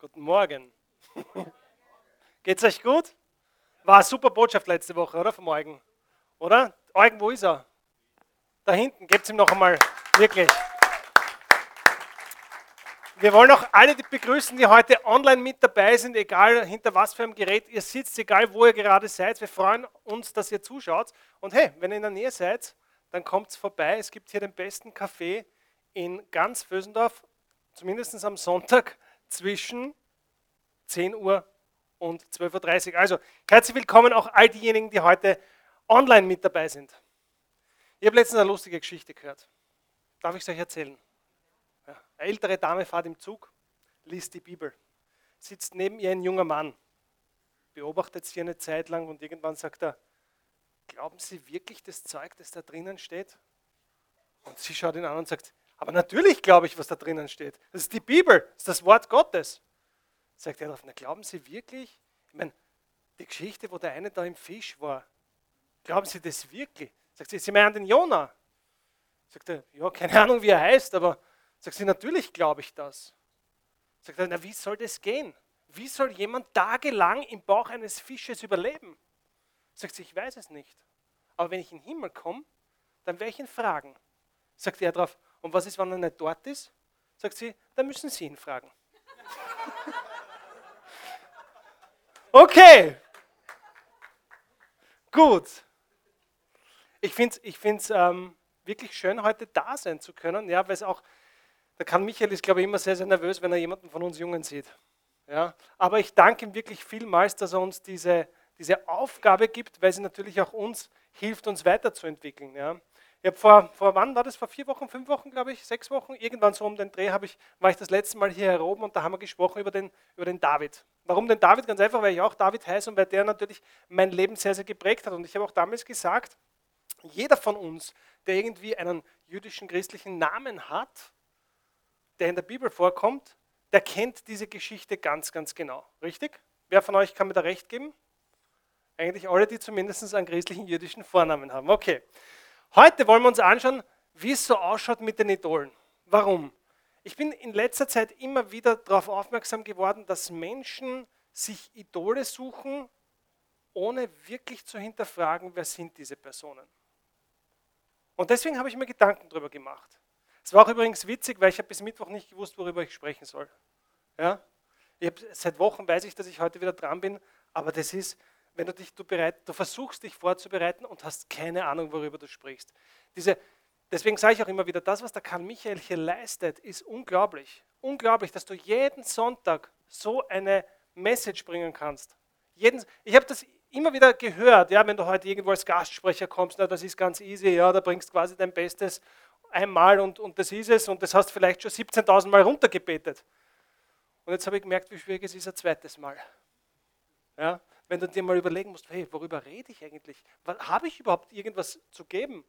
Guten Morgen. Geht's euch gut? War eine super Botschaft letzte Woche, oder? Vom Eugen. Oder? Eugen, wo ist er? Da hinten. Gebt ihm noch einmal. Wirklich. Wir wollen auch alle die begrüßen, die heute online mit dabei sind, egal hinter was für einem Gerät ihr sitzt, egal wo ihr gerade seid. Wir freuen uns, dass ihr zuschaut. Und hey, wenn ihr in der Nähe seid, dann kommt vorbei. Es gibt hier den besten Kaffee in ganz Vösendorf, zumindest am Sonntag zwischen 10 Uhr und 12.30 Uhr. Also herzlich willkommen auch all diejenigen, die heute online mit dabei sind. Ich habe letztens eine lustige Geschichte gehört. Darf ich es euch erzählen? Eine ältere Dame fährt im Zug, liest die Bibel, sitzt neben ihr ein junger Mann, beobachtet sie eine Zeit lang und irgendwann sagt er, glauben Sie wirklich das Zeug, das da drinnen steht? Und sie schaut ihn an und sagt, aber natürlich glaube ich, was da drinnen steht. Das ist die Bibel, das ist das Wort Gottes. Sagt er darauf, na glauben Sie wirklich? Ich meine, die Geschichte, wo der eine da im Fisch war, glauben Sie das wirklich? Sagt sie, Sie meinen den Jona? Sagt er, ja, keine Ahnung, wie er heißt, aber sagt sie, natürlich glaube ich das. Sagt er, na wie soll das gehen? Wie soll jemand tagelang im Bauch eines Fisches überleben? Sagt sie, ich weiß es nicht. Aber wenn ich in den Himmel komme, dann werde ich ihn fragen. Sagt er darauf, und was ist, wenn er nicht dort ist? Sagt sie, dann müssen Sie ihn fragen. Okay. Gut. Ich finde es ich ähm, wirklich schön, heute da sein zu können. Ja, weil es auch, da kann Michael ist, glaube ich, immer sehr, sehr nervös, wenn er jemanden von uns Jungen sieht. Ja, aber ich danke ihm wirklich vielmals, dass er uns diese, diese Aufgabe gibt, weil sie natürlich auch uns hilft, uns weiterzuentwickeln. Ja. Habe vor, vor, wann war das? Vor vier Wochen, fünf Wochen, glaube ich, sechs Wochen, irgendwann so um den Dreh ich, war ich das letzte Mal hier heroben und da haben wir gesprochen über den, über den David. Warum den David? Ganz einfach, weil ich auch David heiße und weil der natürlich mein Leben sehr, sehr geprägt hat. Und ich habe auch damals gesagt, jeder von uns, der irgendwie einen jüdischen christlichen Namen hat, der in der Bibel vorkommt, der kennt diese Geschichte ganz, ganz genau. Richtig? Wer von euch kann mir da recht geben? Eigentlich alle, die zumindest einen christlichen jüdischen Vornamen haben. Okay. Heute wollen wir uns anschauen, wie es so ausschaut mit den Idolen. Warum? Ich bin in letzter Zeit immer wieder darauf aufmerksam geworden, dass Menschen sich Idole suchen, ohne wirklich zu hinterfragen, wer sind diese Personen. Und deswegen habe ich mir Gedanken darüber gemacht. Es war auch übrigens witzig, weil ich habe bis Mittwoch nicht gewusst, worüber ich sprechen soll. Ja? Habe, seit Wochen weiß ich, dass ich heute wieder dran bin, aber das ist, wenn du dich du bereit, du versuchst dich vorzubereiten und hast keine Ahnung, worüber du sprichst. Diese, deswegen sage ich auch immer wieder, das, was der Karl Michael hier leistet, ist unglaublich. Unglaublich, dass du jeden Sonntag so eine Message bringen kannst. Jeden, ich habe das immer wieder gehört, ja, wenn du heute irgendwo als Gastsprecher kommst, na, das ist ganz easy, ja, da bringst quasi dein Bestes einmal und, und das ist es und das hast vielleicht schon 17.000 Mal runtergebetet. Und jetzt habe ich gemerkt, wie schwierig es ist ein zweites Mal. Ja, wenn du dir mal überlegen musst, hey, worüber rede ich eigentlich? Habe ich überhaupt irgendwas zu geben?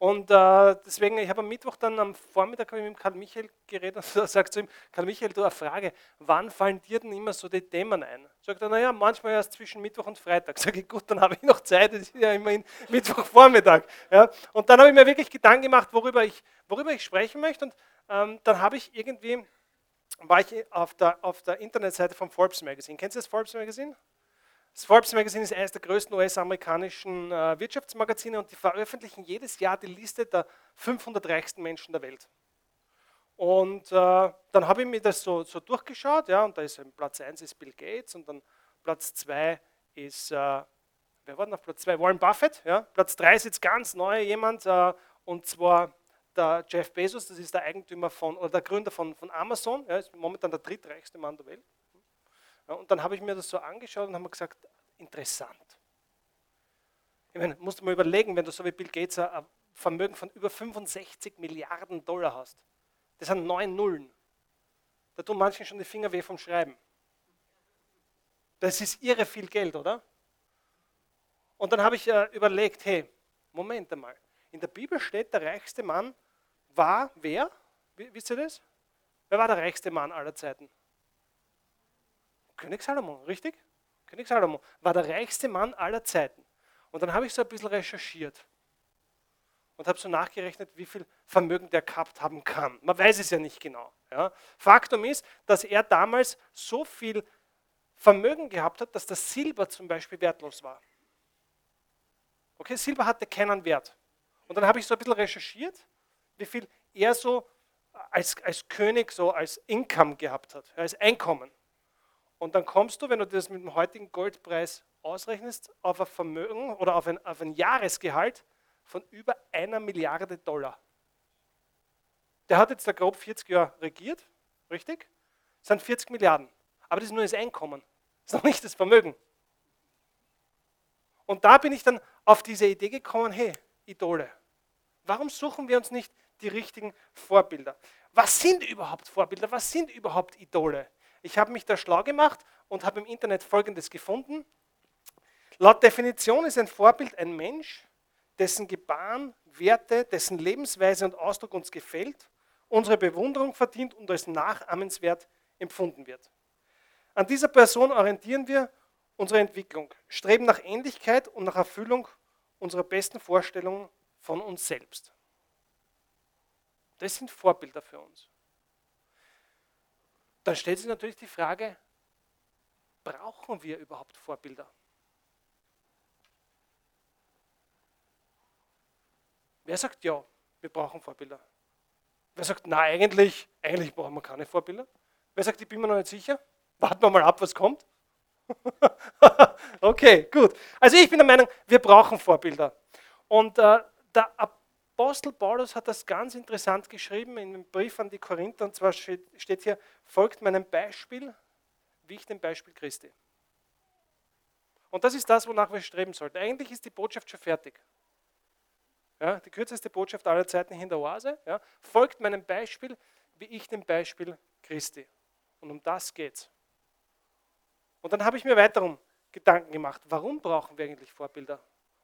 Und äh, deswegen, ich habe am Mittwoch dann am Vormittag mit Karl Michael geredet und sagt zu ihm, Karl Michael, du eine Frage, wann fallen dir denn immer so die Themen ein? Sagt er, naja, manchmal erst zwischen Mittwoch und Freitag. Sag ich, gut, dann habe ich noch Zeit, das ist ja immerhin Mittwochvormittag. Ja? Und dann habe ich mir wirklich Gedanken gemacht, worüber ich, worüber ich sprechen möchte. Und ähm, dann habe ich irgendwie, war ich auf der, auf der Internetseite vom Forbes Magazine. Kennst du das Forbes Magazine? Das Forbes Magazine ist eines der größten US-amerikanischen äh, Wirtschaftsmagazine und die veröffentlichen jedes Jahr die Liste der 500 reichsten Menschen der Welt. Und äh, dann habe ich mir das so, so, durchgeschaut, ja, und da ist Platz 1 ist Bill Gates und dann Platz 2 ist, äh, wer war denn auf Platz 2? Warren Buffett, ja. Platz 3 ist jetzt ganz neu jemand, äh, und zwar der Jeff Bezos, das ist der Eigentümer von, oder der Gründer von, von Amazon, ja, ist momentan der drittreichste Mann der Welt. Ja, und dann habe ich mir das so angeschaut und habe gesagt, interessant. Ich meine, musst du mal überlegen, wenn du so wie Bill Gates ein Vermögen von über 65 Milliarden Dollar hast. Das sind neun Nullen. Da tun manchen schon die Finger weh vom Schreiben. Das ist irre viel Geld, oder? Und dann habe ich äh, überlegt, hey, Moment einmal. In der Bibel steht, der reichste Mann war wer? Wisst ihr das? Wer war der reichste Mann aller Zeiten? König Salomo, richtig? König Salomo war der reichste Mann aller Zeiten. Und dann habe ich so ein bisschen recherchiert und habe so nachgerechnet, wie viel Vermögen der gehabt haben kann. Man weiß es ja nicht genau. Ja. Faktum ist, dass er damals so viel Vermögen gehabt hat, dass das Silber zum Beispiel wertlos war. Okay, Silber hatte keinen Wert. Und dann habe ich so ein bisschen recherchiert, wie viel er so als, als König so als Income gehabt hat, als Einkommen. Und dann kommst du, wenn du das mit dem heutigen Goldpreis ausrechnest, auf ein Vermögen oder auf ein, auf ein Jahresgehalt von über einer Milliarde Dollar. Der hat jetzt da grob 40 Jahre regiert, richtig? Das sind 40 Milliarden. Aber das ist nur das Einkommen, das ist noch nicht das Vermögen. Und da bin ich dann auf diese Idee gekommen, hey, Idole, warum suchen wir uns nicht die richtigen Vorbilder? Was sind überhaupt Vorbilder? Was sind überhaupt Idole? Ich habe mich da schlau gemacht und habe im Internet Folgendes gefunden. Laut Definition ist ein Vorbild ein Mensch, dessen Gebaren, Werte, dessen Lebensweise und Ausdruck uns gefällt, unsere Bewunderung verdient und als nachahmenswert empfunden wird. An dieser Person orientieren wir unsere Entwicklung, streben nach Ähnlichkeit und nach Erfüllung unserer besten Vorstellungen von uns selbst. Das sind Vorbilder für uns. Dann stellt sich natürlich die Frage, brauchen wir überhaupt Vorbilder? Wer sagt ja, wir brauchen Vorbilder? Wer sagt, na eigentlich, eigentlich brauchen wir keine Vorbilder? Wer sagt, ich bin mir noch nicht sicher? Warten wir mal ab, was kommt. okay, gut. Also ich bin der Meinung, wir brauchen Vorbilder. Und äh, der Apostel Paulus hat das ganz interessant geschrieben in einem Brief an die Korinther. Und zwar steht hier, folgt meinem Beispiel, wie ich dem Beispiel Christi. Und das ist das, wonach wir streben sollten. Eigentlich ist die Botschaft schon fertig. Ja, die kürzeste Botschaft aller Zeiten in der Oase. Ja, folgt meinem Beispiel, wie ich dem Beispiel Christi. Und um das geht's. Und dann habe ich mir weiterum Gedanken gemacht, warum brauchen wir eigentlich Vorbilder?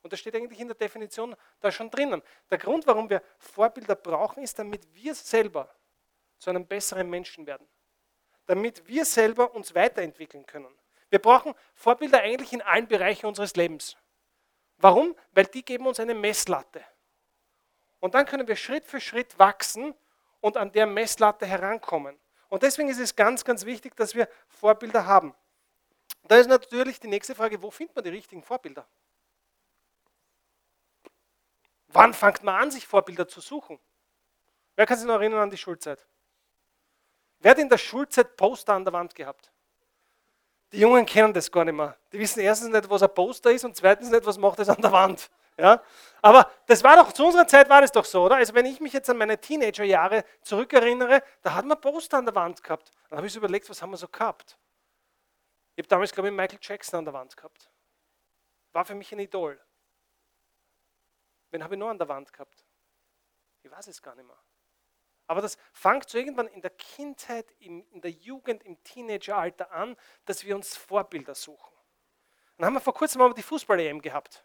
Und das steht eigentlich in der Definition da schon drinnen. Der Grund, warum wir Vorbilder brauchen, ist, damit wir selber zu einem besseren Menschen werden. Damit wir selber uns weiterentwickeln können. Wir brauchen Vorbilder eigentlich in allen Bereichen unseres Lebens. Warum? Weil die geben uns eine Messlatte. Und dann können wir Schritt für Schritt wachsen und an der Messlatte herankommen. Und deswegen ist es ganz, ganz wichtig, dass wir Vorbilder haben. Da ist natürlich die nächste Frage, wo findet man die richtigen Vorbilder? Wann fängt man an, sich Vorbilder zu suchen? Wer kann sich noch erinnern an die Schulzeit? Wer hat in der Schulzeit Poster an der Wand gehabt? Die Jungen kennen das gar nicht mehr. Die wissen erstens nicht, was ein Poster ist und zweitens nicht, was macht es an der Wand. Ja? Aber das war doch, zu unserer Zeit war das doch so, oder? Also wenn ich mich jetzt an meine Teenagerjahre zurückerinnere, da hat man Poster an der Wand gehabt. Dann habe ich so überlegt, was haben wir so gehabt? Ich habe damals, glaube ich, Michael Jackson an der Wand gehabt. War für mich ein Idol. Wen habe ich noch an der Wand gehabt? Ich weiß es gar nicht mehr. Aber das fängt so irgendwann in der Kindheit, in der Jugend, im Teenageralter an, dass wir uns Vorbilder suchen. Dann haben wir vor kurzem mal die Fußball-EM gehabt.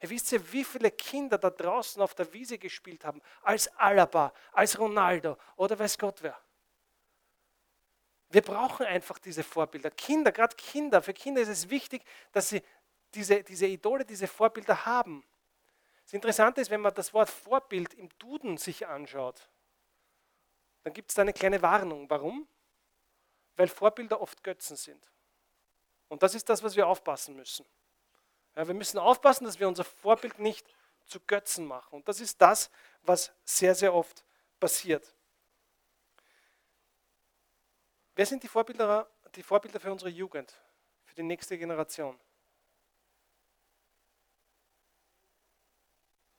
Ihr wisst ja, wie viele Kinder da draußen auf der Wiese gespielt haben, als Alaba, als Ronaldo oder weiß Gott wer. Wir brauchen einfach diese Vorbilder. Kinder, gerade Kinder, für Kinder ist es wichtig, dass sie diese, diese Idole, diese Vorbilder haben. Das Interessante ist, wenn man das Wort Vorbild im Duden sich anschaut, dann gibt es da eine kleine Warnung. Warum? Weil Vorbilder oft Götzen sind. Und das ist das, was wir aufpassen müssen. Ja, wir müssen aufpassen, dass wir unser Vorbild nicht zu Götzen machen. Und das ist das, was sehr, sehr oft passiert. Wer sind die Vorbilder, die Vorbilder für unsere Jugend, für die nächste Generation?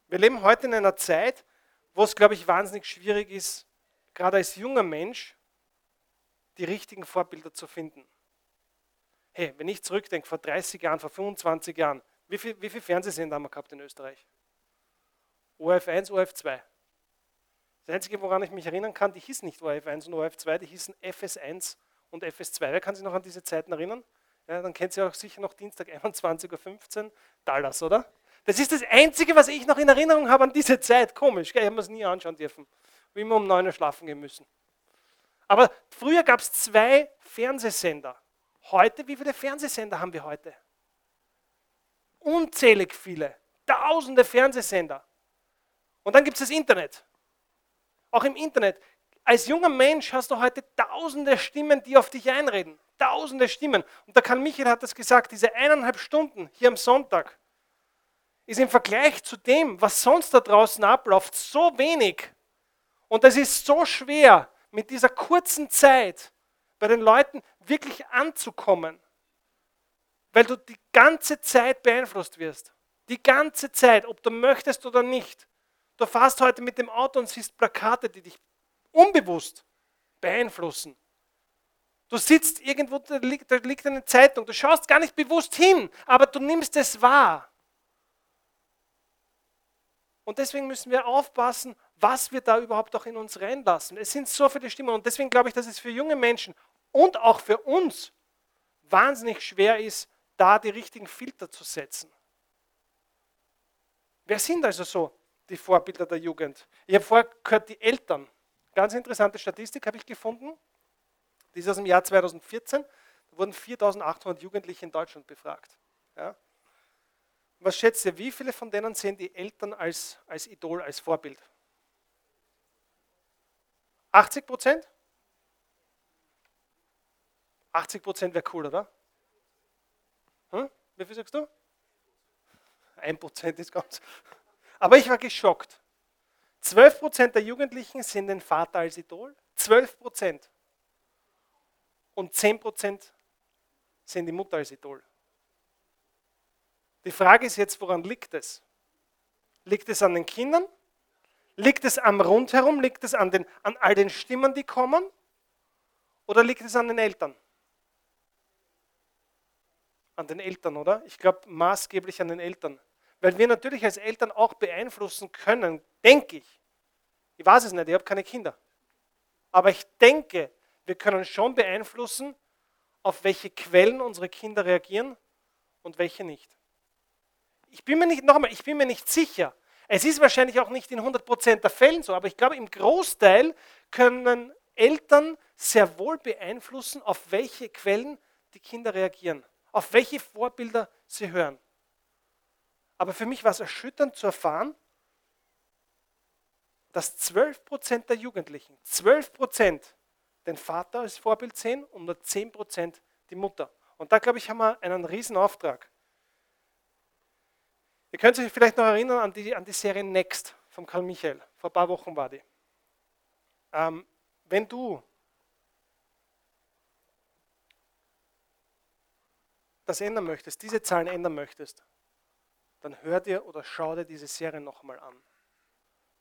Wir leben heute in einer Zeit, wo es, glaube ich, wahnsinnig schwierig ist, gerade als junger Mensch, die richtigen Vorbilder zu finden. Hey, wenn ich zurückdenke, vor 30 Jahren, vor 25 Jahren, wie viele viel Fernsehsender haben wir gehabt in Österreich? ORF1, ORF2. Das Einzige, woran ich mich erinnern kann, die hießen nicht ORF1 und ORF2, die hießen FS1 und FS2. Wer kann sich noch an diese Zeiten erinnern? Ja, dann kennt ihr auch sicher noch Dienstag 21.15 Uhr, Dallas, oder? Das ist das Einzige, was ich noch in Erinnerung habe an diese Zeit. Komisch, gell? ich habe mir es nie anschauen dürfen. Wie immer um 9 Uhr schlafen gehen müssen. Aber früher gab es zwei Fernsehsender. Heute, wie viele Fernsehsender haben wir heute? Unzählig viele. Tausende Fernsehsender. Und dann gibt es das Internet. Auch im Internet. als junger Mensch hast du heute tausende Stimmen, die auf dich einreden. Tausende Stimmen. Und der Karl Michael hat das gesagt, diese eineinhalb Stunden hier am Sonntag ist im Vergleich zu dem, was sonst da draußen abläuft, so wenig. Und es ist so schwer, mit dieser kurzen Zeit bei den Leuten wirklich anzukommen, weil du die ganze Zeit beeinflusst wirst. Die ganze Zeit, ob du möchtest oder nicht. Du fährst heute mit dem Auto und siehst Plakate, die dich unbewusst beeinflussen. Du sitzt irgendwo, da liegt, da liegt eine Zeitung, du schaust gar nicht bewusst hin, aber du nimmst es wahr. Und deswegen müssen wir aufpassen, was wir da überhaupt auch in uns reinlassen. Es sind so viele Stimmen und deswegen glaube ich, dass es für junge Menschen und auch für uns wahnsinnig schwer ist, da die richtigen Filter zu setzen. Wer sind also so die Vorbilder der Jugend? Ich habe vorher gehört, die Eltern. Ganz interessante Statistik habe ich gefunden. Die ist aus dem Jahr 2014. Da wurden 4800 Jugendliche in Deutschland befragt. Ja. Was schätzt ihr, wie viele von denen sehen die Eltern als, als Idol, als Vorbild? 80 Prozent? 80 Prozent wäre cool, oder? Hm? Wie viel sagst du? Ein Prozent ist ganz. Aber ich war geschockt. 12 Prozent der Jugendlichen sehen den Vater als Idol. 12 Prozent. Und 10 Prozent sehen die Mutter als Idol. Die Frage ist jetzt, woran liegt es? Liegt es an den Kindern? Liegt es am Rundherum? Liegt es an, den, an all den Stimmen, die kommen? Oder liegt es an den Eltern? An den Eltern, oder? Ich glaube maßgeblich an den Eltern. Weil wir natürlich als Eltern auch beeinflussen können, denke ich. Ich weiß es nicht, ich habe keine Kinder. Aber ich denke, wir können schon beeinflussen, auf welche Quellen unsere Kinder reagieren und welche nicht. Ich bin mir nicht, nochmal, ich bin mir nicht sicher. Es ist wahrscheinlich auch nicht in 100% der Fällen so, aber ich glaube, im Großteil können Eltern sehr wohl beeinflussen, auf welche Quellen die Kinder reagieren, auf welche Vorbilder sie hören. Aber für mich war es erschütternd zu erfahren, dass 12% der Jugendlichen, 12% den Vater als Vorbild sehen und nur 10% die Mutter. Und da, glaube ich, haben wir einen riesen Auftrag. Ihr könnt euch vielleicht noch erinnern an die, an die Serie Next von Karl Michael. Vor ein paar Wochen war die. Ähm, wenn du das ändern möchtest, diese Zahlen ändern möchtest, dann hör dir oder schau dir diese Serie nochmal an.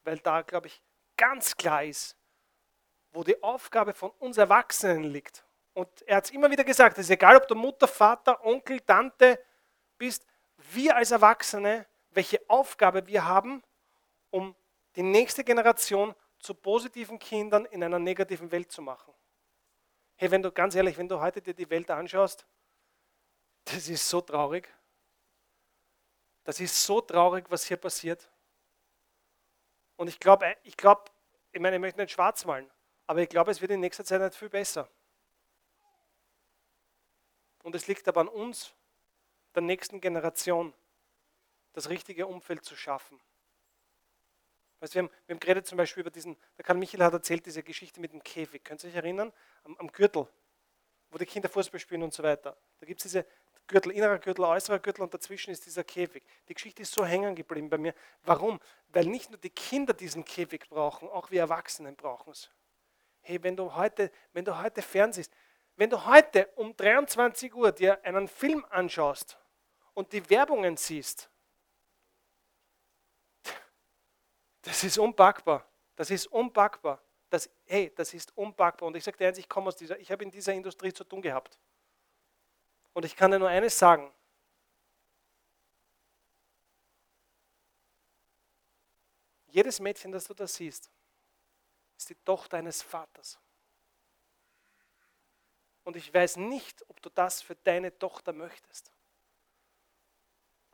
Weil da, glaube ich, ganz klar ist, wo die Aufgabe von uns Erwachsenen liegt. Und er hat es immer wieder gesagt, es ist egal, ob du Mutter, Vater, Onkel, Tante bist, wir als Erwachsene, welche Aufgabe wir haben, um die nächste Generation zu positiven Kindern in einer negativen Welt zu machen. Hey, wenn du ganz ehrlich, wenn du heute dir die Welt anschaust, das ist so traurig. Das ist so traurig, was hier passiert. Und ich glaube, ich, glaub, ich meine, ich möchte nicht schwarz malen, aber ich glaube, es wird in nächster Zeit nicht viel besser. Und es liegt aber an uns, der nächsten Generation das richtige Umfeld zu schaffen. Weißt, wir, haben, wir haben geredet zum Beispiel über diesen, der Karl Michael hat erzählt, diese Geschichte mit dem Käfig. Könnt ihr euch erinnern? Am, am Gürtel, wo die Kinder Fußball spielen und so weiter. Da gibt es diese Gürtel, innerer Gürtel, äußerer Gürtel und dazwischen ist dieser Käfig. Die Geschichte ist so hängen geblieben bei mir. Warum? Weil nicht nur die Kinder diesen Käfig brauchen, auch wir Erwachsenen brauchen es. Hey, wenn du heute, wenn du heute fernsiehst, wenn du heute um 23 Uhr dir einen Film anschaust und die Werbungen siehst, das ist unpackbar. Das ist unpackbar. Das, hey, das ist unpackbar. Und ich sage dir eins, ich komme aus dieser, ich habe in dieser Industrie zu tun gehabt. Und ich kann dir nur eines sagen. Jedes Mädchen, das du da siehst, ist die Tochter eines Vaters. Und ich weiß nicht, ob du das für deine Tochter möchtest.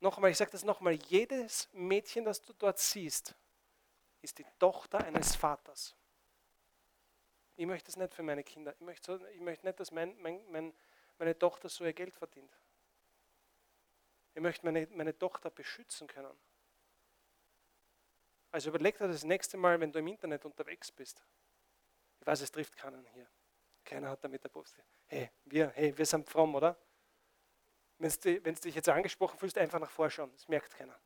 Nochmal, ich sage das nochmal, jedes Mädchen, das du dort siehst, ist die Tochter eines Vaters. Ich möchte es nicht für meine Kinder. Ich möchte, ich möchte nicht, dass mein, mein, mein, meine Tochter so ihr Geld verdient. Ich möchte meine, meine Tochter beschützen können. Also überleg dir das nächste Mal, wenn du im Internet unterwegs bist. Ich weiß, es trifft keinen hier. Keiner hat damit Apostel. Hey, wir, hey, wir sind fromm, oder? Wenn du dich jetzt angesprochen fühlst, einfach nach vorschauen. Das merkt keiner.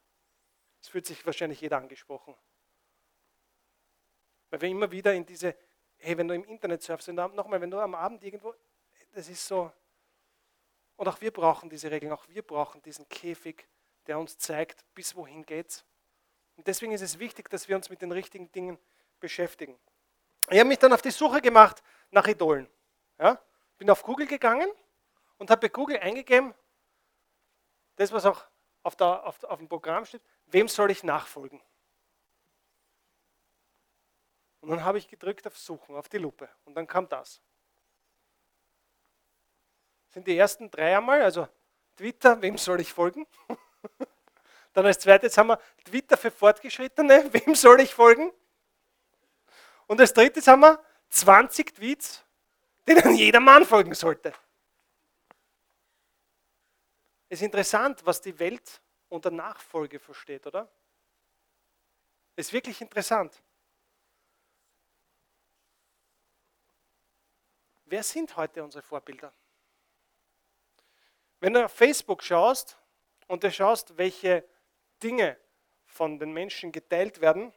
Es fühlt sich wahrscheinlich jeder angesprochen. Weil wir immer wieder in diese, hey, wenn du im Internet surfst, nochmal, wenn du am Abend irgendwo, das ist so. Und auch wir brauchen diese Regeln, auch wir brauchen diesen Käfig, der uns zeigt, bis wohin geht's. Und deswegen ist es wichtig, dass wir uns mit den richtigen Dingen beschäftigen. Ich habe mich dann auf die Suche gemacht nach Idolen. Ja? Bin auf Google gegangen und habe bei Google eingegeben, das, was auch auf, der, auf, auf dem Programm steht, wem soll ich nachfolgen? Und dann habe ich gedrückt auf Suchen, auf die Lupe. Und dann kam das. Das sind die ersten drei einmal, also Twitter, wem soll ich folgen? Dann als zweites haben wir Twitter für Fortgeschrittene, wem soll ich folgen? Und als drittes haben wir 20 Tweets, denen jeder Mann folgen sollte. Es ist interessant, was die Welt unter Nachfolge versteht, oder? Es ist wirklich interessant. Wer sind heute unsere Vorbilder? Wenn du auf Facebook schaust und du schaust, welche Dinge von den Menschen geteilt werden,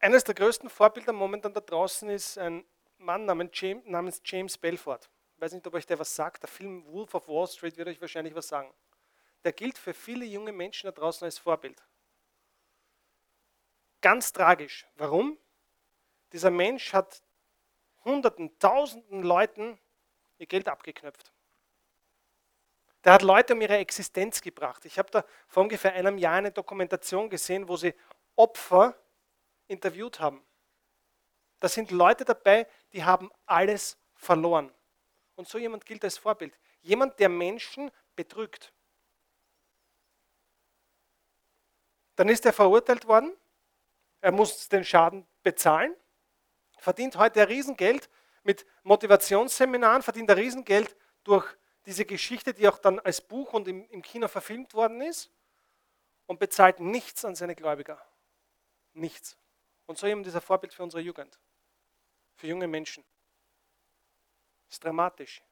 eines der größten Vorbilder momentan da draußen ist ein Mann namens James Belfort. Weiß nicht, ob euch der was sagt. Der Film Wolf of Wall Street wird euch wahrscheinlich was sagen. Der gilt für viele junge Menschen da draußen als Vorbild. Ganz tragisch. Warum? Dieser Mensch hat Hunderten, Tausenden Leuten ihr Geld abgeknöpft. Der hat Leute um ihre Existenz gebracht. Ich habe da vor ungefähr einem Jahr eine Dokumentation gesehen, wo sie Opfer interviewt haben. Da sind Leute dabei, die haben alles verloren. Und so jemand gilt als Vorbild. Jemand, der Menschen betrügt. Dann ist er verurteilt worden. Er muss den Schaden bezahlen verdient heute Riesengeld mit Motivationsseminaren, verdient ein Riesengeld durch diese Geschichte, die auch dann als Buch und im, im Kino verfilmt worden ist und bezahlt nichts an seine Gläubiger. Nichts. Und so eben dieser Vorbild für unsere Jugend, für junge Menschen. Das ist dramatisch.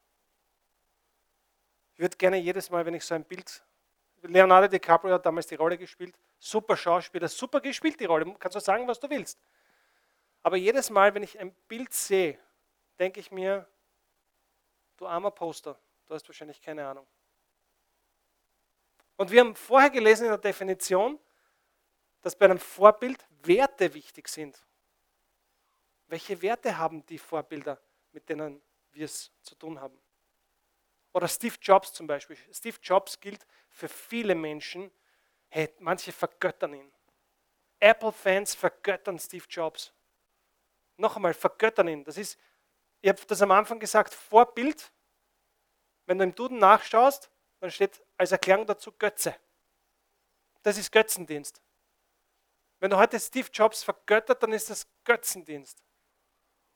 Ich würde gerne jedes Mal, wenn ich so ein Bild. Leonardo DiCaprio hat damals die Rolle gespielt. Super Schauspieler, super gespielt die Rolle. Kannst du sagen, was du willst. Aber jedes Mal, wenn ich ein Bild sehe, denke ich mir, du armer Poster, du hast wahrscheinlich keine Ahnung. Und wir haben vorher gelesen in der Definition, dass bei einem Vorbild Werte wichtig sind. Welche Werte haben die Vorbilder, mit denen wir es zu tun haben? Oder Steve Jobs zum Beispiel. Steve Jobs gilt für viele Menschen, hey, manche vergöttern ihn. Apple-Fans vergöttern Steve Jobs noch einmal, vergöttern ihn. Das ist, ich habe das am Anfang gesagt, Vorbild. Wenn du im Duden nachschaust, dann steht als Erklärung dazu Götze. Das ist Götzendienst. Wenn du heute Steve Jobs vergöttert, dann ist das Götzendienst.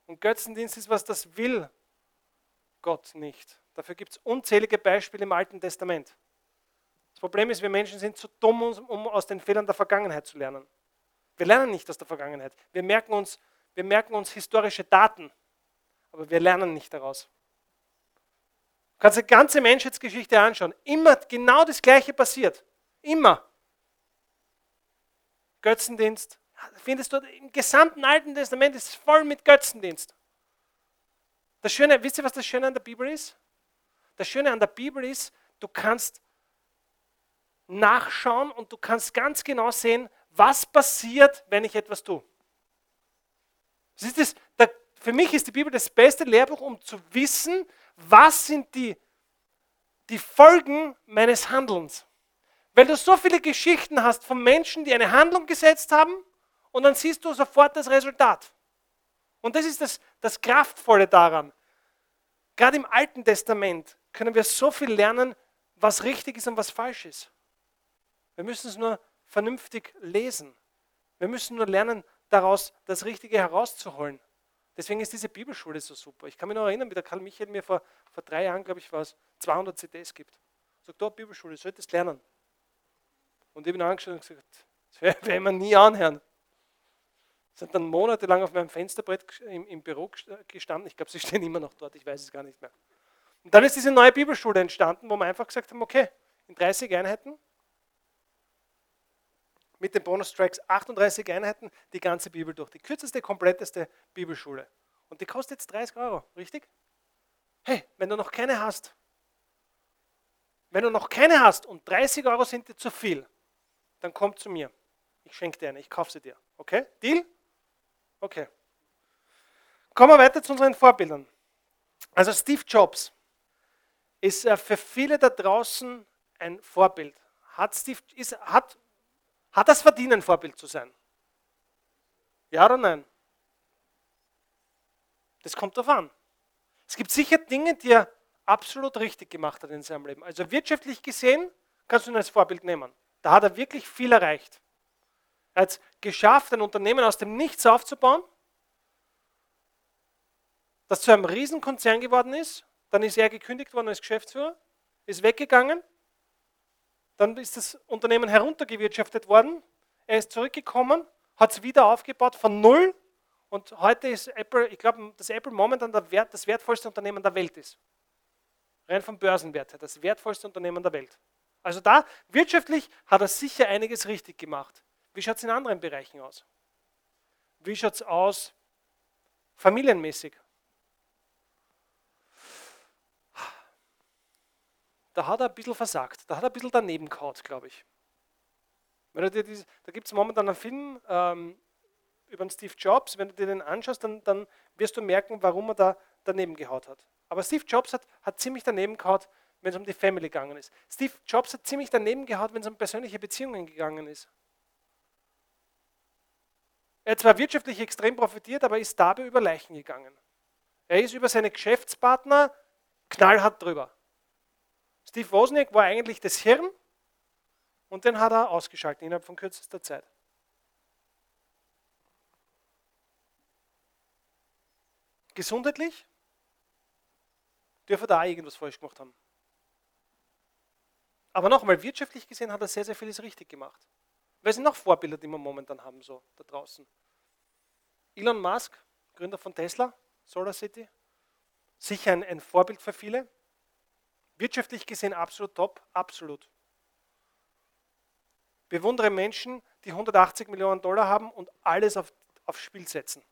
Und Götzendienst ist was, das will Gott nicht. Dafür gibt es unzählige Beispiele im Alten Testament. Das Problem ist, wir Menschen sind zu dumm, um aus den Fehlern der Vergangenheit zu lernen. Wir lernen nicht aus der Vergangenheit. Wir merken uns wir merken uns historische Daten, aber wir lernen nicht daraus. Du kannst die ganze Menschheitsgeschichte anschauen. Immer genau das Gleiche passiert. Immer. Götzendienst. Findest du im gesamten Alten Testament ist voll mit Götzendienst. Das Schöne, wisst ihr, was das Schöne an der Bibel ist? Das Schöne an der Bibel ist, du kannst nachschauen und du kannst ganz genau sehen, was passiert, wenn ich etwas tue. Das ist das, der, für mich ist die Bibel das beste Lehrbuch, um zu wissen, was sind die, die Folgen meines Handelns. Weil du so viele Geschichten hast von Menschen, die eine Handlung gesetzt haben und dann siehst du sofort das Resultat. Und das ist das, das Kraftvolle daran. Gerade im Alten Testament können wir so viel lernen, was richtig ist und was falsch ist. Wir müssen es nur vernünftig lesen. Wir müssen nur lernen, daraus das Richtige herauszuholen. Deswegen ist diese Bibelschule so super. Ich kann mich noch erinnern, wie der Karl Michael mir vor, vor drei Jahren, glaube ich, war es, 200 CDs gibt. Sagt, dort Bibelschule, du solltest lernen. Und ich bin angeschaut und gesagt, das werden wir nie anhören. Sind dann monatelang auf meinem Fensterbrett im, im Büro gestanden. Ich glaube, sie stehen immer noch dort, ich weiß es gar nicht mehr. Und dann ist diese neue Bibelschule entstanden, wo wir einfach gesagt haben, okay, in 30 Einheiten, mit den Bonustracks 38 Einheiten, die ganze Bibel durch. Die kürzeste, kompletteste Bibelschule. Und die kostet jetzt 30 Euro, richtig? Hey, wenn du noch keine hast, wenn du noch keine hast und 30 Euro sind dir zu viel, dann komm zu mir. Ich schenke dir eine, ich kaufe sie dir. Okay? Deal? Okay. Kommen wir weiter zu unseren Vorbildern. Also Steve Jobs ist äh, für viele da draußen ein Vorbild. Hat Steve, ist, hat, hat das verdient, ein Vorbild zu sein? Ja oder nein? Das kommt darauf an. Es gibt sicher Dinge, die er absolut richtig gemacht hat in seinem Leben. Also wirtschaftlich gesehen kannst du ihn als Vorbild nehmen. Da hat er wirklich viel erreicht. Er hat es geschafft, ein Unternehmen aus dem Nichts aufzubauen, das zu einem Riesenkonzern geworden ist. Dann ist er gekündigt worden als Geschäftsführer, ist weggegangen. Dann ist das Unternehmen heruntergewirtschaftet worden. Er ist zurückgekommen, hat es wieder aufgebaut von null und heute ist Apple, ich glaube, dass Apple momentan Wert, das wertvollste Unternehmen der Welt ist. Rein vom Börsenwert her, das wertvollste Unternehmen der Welt. Also da, wirtschaftlich hat er sicher einiges richtig gemacht. Wie schaut es in anderen Bereichen aus? Wie schaut es aus familienmäßig? Da hat er ein bisschen versagt, da hat er ein bisschen daneben gehaut, glaube ich. da gibt es momentan einen Film, ähm, über den Steve Jobs, wenn du dir den anschaust, dann, dann wirst du merken, warum er da daneben gehaut hat. Aber Steve Jobs hat, hat ziemlich daneben gehaut, wenn es um die Family gegangen ist. Steve Jobs hat ziemlich daneben gehaut, wenn es um persönliche Beziehungen gegangen ist. Er hat zwar wirtschaftlich extrem profitiert, aber ist dabei über Leichen gegangen. Er ist über seine Geschäftspartner knallhart drüber. Steve Wozniak war eigentlich das Hirn und den hat er ausgeschaltet innerhalb von kürzester Zeit. Gesundheitlich dürfen da auch irgendwas falsch gemacht haben. Aber nochmal, wirtschaftlich gesehen hat er sehr, sehr vieles richtig gemacht. Wer sind noch Vorbilder, die wir momentan haben, so da draußen? Elon Musk, Gründer von Tesla, Solar City, sicher ein, ein Vorbild für viele. Wirtschaftlich gesehen absolut top, absolut. Bewundere Menschen, die 180 Millionen Dollar haben und alles auf, aufs Spiel setzen.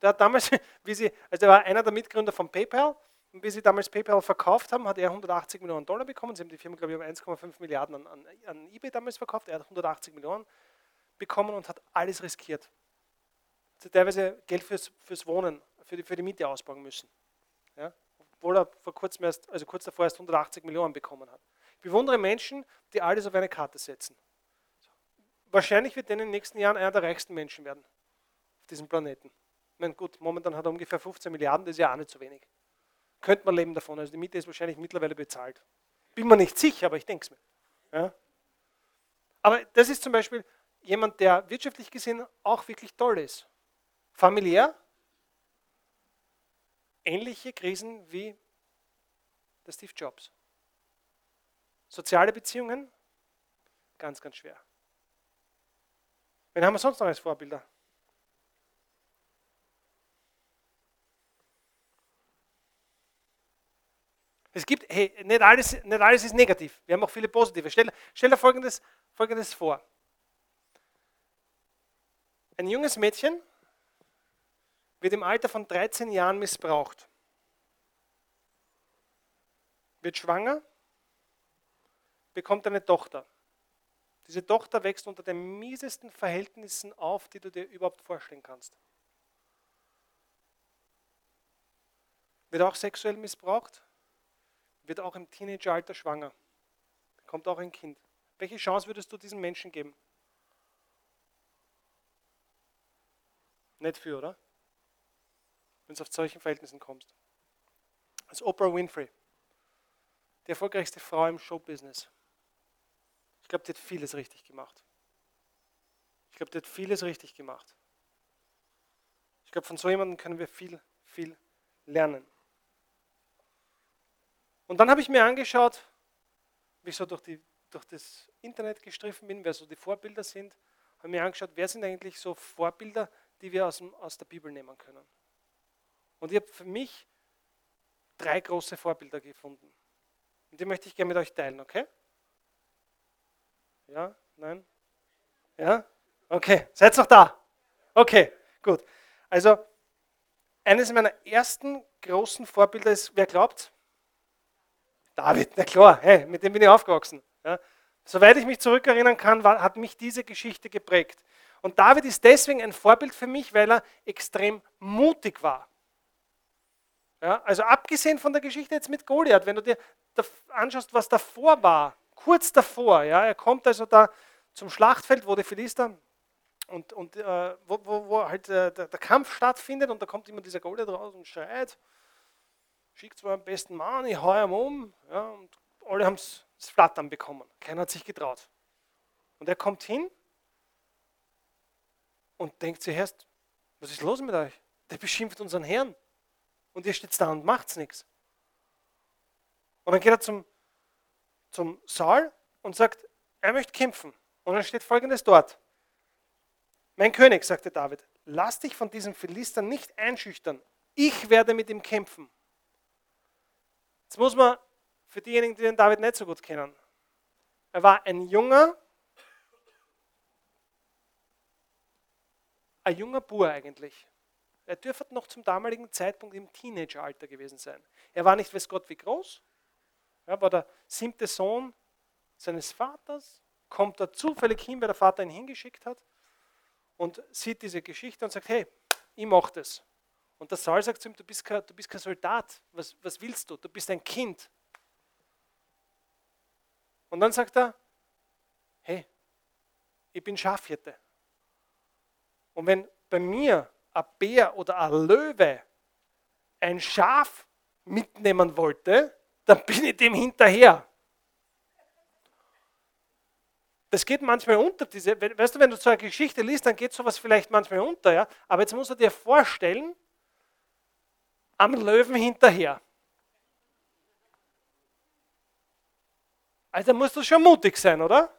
Der hat damals, wie sie, also er war einer der Mitgründer von PayPal und wie sie damals PayPal verkauft haben, hat er 180 Millionen Dollar bekommen. Sie haben die Firma, glaube ich, um 1,5 Milliarden an, an, an eBay damals verkauft. Er hat 180 Millionen bekommen und hat alles riskiert. Hat teilweise Geld fürs, fürs Wohnen, für die, für die Miete ausbauen müssen. Ja? Obwohl er vor kurzem erst, also kurz davor erst 180 Millionen bekommen hat. Ich bewundere Menschen, die alles auf eine Karte setzen. Wahrscheinlich wird er in den nächsten Jahren einer der reichsten Menschen werden auf diesem Planeten meine, gut, momentan hat er ungefähr 15 Milliarden, das ist ja auch nicht so wenig. Könnte man leben davon. Also die Miete ist wahrscheinlich mittlerweile bezahlt. Bin mir nicht sicher, aber ich denke es mir. Ja? Aber das ist zum Beispiel jemand, der wirtschaftlich gesehen auch wirklich toll ist. Familiär, ähnliche Krisen wie der Steve Jobs. Soziale Beziehungen, ganz, ganz schwer. Wen haben wir sonst noch als Vorbilder? Es gibt, hey, nicht alles, nicht alles ist negativ. Wir haben auch viele positive. Stell, stell dir folgendes, folgendes vor. Ein junges Mädchen wird im Alter von 13 Jahren missbraucht, wird schwanger, bekommt eine Tochter. Diese Tochter wächst unter den miesesten Verhältnissen auf, die du dir überhaupt vorstellen kannst. Wird auch sexuell missbraucht, wird auch im Teenageralter schwanger, bekommt auch ein Kind. Welche Chance würdest du diesem Menschen geben? Nicht für, oder? Wenn du auf solchen Verhältnissen kommst. Als Oprah Winfrey, die erfolgreichste Frau im Showbusiness. Ich glaube, die hat vieles richtig gemacht. Ich glaube, die hat vieles richtig gemacht. Ich glaube, von so jemandem können wir viel, viel lernen. Und dann habe ich mir angeschaut, wie ich so durch, die, durch das Internet gestriffen bin, wer so die Vorbilder sind, habe mir angeschaut, wer sind eigentlich so Vorbilder, die wir aus, dem, aus der Bibel nehmen können. Und ich habe für mich drei große Vorbilder gefunden. Und die möchte ich gerne mit euch teilen, okay? Ja? Nein? Ja? Okay, seid noch da? Okay, gut. Also, eines meiner ersten großen Vorbilder ist, wer glaubt? David, na klar, hey, mit dem bin ich aufgewachsen. Ja. Soweit ich mich zurückerinnern kann, war, hat mich diese Geschichte geprägt. Und David ist deswegen ein Vorbild für mich, weil er extrem mutig war. Ja, also abgesehen von der Geschichte jetzt mit Goliath, wenn du dir anschaust, was davor war, kurz davor, ja, er kommt also da zum Schlachtfeld, wo die Philister und, und äh, wo, wo, wo, halt äh, der, der, Kampf stattfindet und da kommt immer dieser Goliath raus und schreit, schickt zwar am besten Mann, ich hau ihm um, ja, und alle haben es Flattern bekommen, keiner hat sich getraut. Und er kommt hin und denkt zuerst, was ist los mit euch? Der beschimpft unseren Herrn. Und ihr steht da und macht nichts. Und dann geht er zum, zum Saal und sagt, er möchte kämpfen. Und dann steht folgendes dort. Mein König, sagte David, lass dich von diesem Philister nicht einschüchtern. Ich werde mit ihm kämpfen. Jetzt muss man für diejenigen, die den David nicht so gut kennen, er war ein junger, ein junger Bur eigentlich. Er dürfte noch zum damaligen Zeitpunkt im Teenageralter gewesen sein. Er war nicht weiß Gott wie groß. Er war der siebte Sohn seines Vaters, kommt da zufällig hin, weil der Vater ihn hingeschickt hat und sieht diese Geschichte und sagt, hey, ich mache das. Und der Saul sagt zu ihm, du bist kein, du bist kein Soldat, was, was willst du? Du bist ein Kind. Und dann sagt er, hey, ich bin Schafhirte. Und wenn bei mir ein Bär oder ein Löwe ein Schaf mitnehmen wollte, dann bin ich dem hinterher. Das geht manchmal unter. Diese, weißt du, wenn du so eine Geschichte liest, dann geht sowas vielleicht manchmal unter. Ja? Aber jetzt musst du dir vorstellen, am Löwen hinterher. Also musst du schon mutig sein, oder?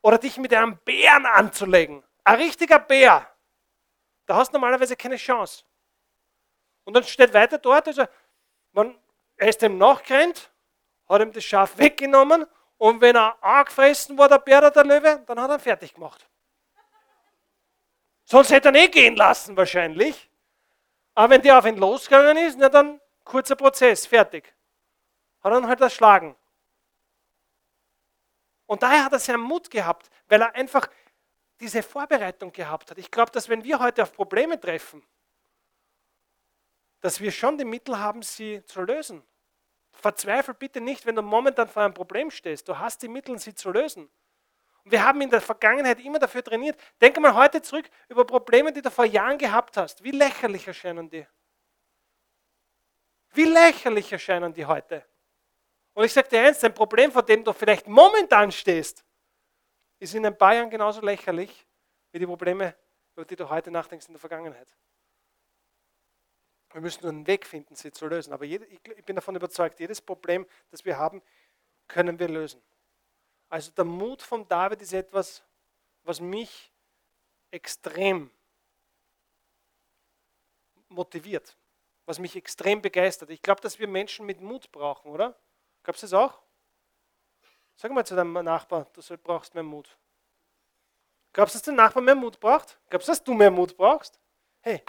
Oder dich mit einem Bären anzulegen. Ein richtiger Bär. Da hast du normalerweise keine Chance. Und dann steht weiter dort, also man, er ist dem nachgerannt, hat ihm das Schaf weggenommen und wenn er angefressen war, der Bär oder der Löwe, dann hat er ihn fertig gemacht. Sonst hätte er ihn eh gehen lassen wahrscheinlich. Aber wenn der auf ihn losgegangen ist, na dann kurzer Prozess, fertig. Hat ihn halt erschlagen. Und daher hat er seinen Mut gehabt, weil er einfach diese Vorbereitung gehabt hat. Ich glaube, dass wenn wir heute auf Probleme treffen, dass wir schon die Mittel haben, sie zu lösen. Verzweifel bitte nicht, wenn du momentan vor einem Problem stehst. Du hast die Mittel, sie zu lösen. Und wir haben in der Vergangenheit immer dafür trainiert. Denke mal heute zurück über Probleme, die du vor Jahren gehabt hast. Wie lächerlich erscheinen die? Wie lächerlich erscheinen die heute? Und ich sage dir eins, ein Problem, vor dem du vielleicht momentan stehst, ist in ein paar Jahren genauso lächerlich wie die Probleme, über die du heute nachdenkst in der Vergangenheit. Wir müssen nur einen Weg finden, sie zu lösen. Aber ich bin davon überzeugt, jedes Problem, das wir haben, können wir lösen. Also der Mut von David ist etwas, was mich extrem motiviert, was mich extrem begeistert. Ich glaube, dass wir Menschen mit Mut brauchen, oder? Glaubst du das auch? Sag mal zu deinem Nachbarn, du brauchst mehr Mut. Glaubst du, dass der Nachbar mehr Mut braucht? Glaubst du, dass du mehr Mut brauchst? Hey,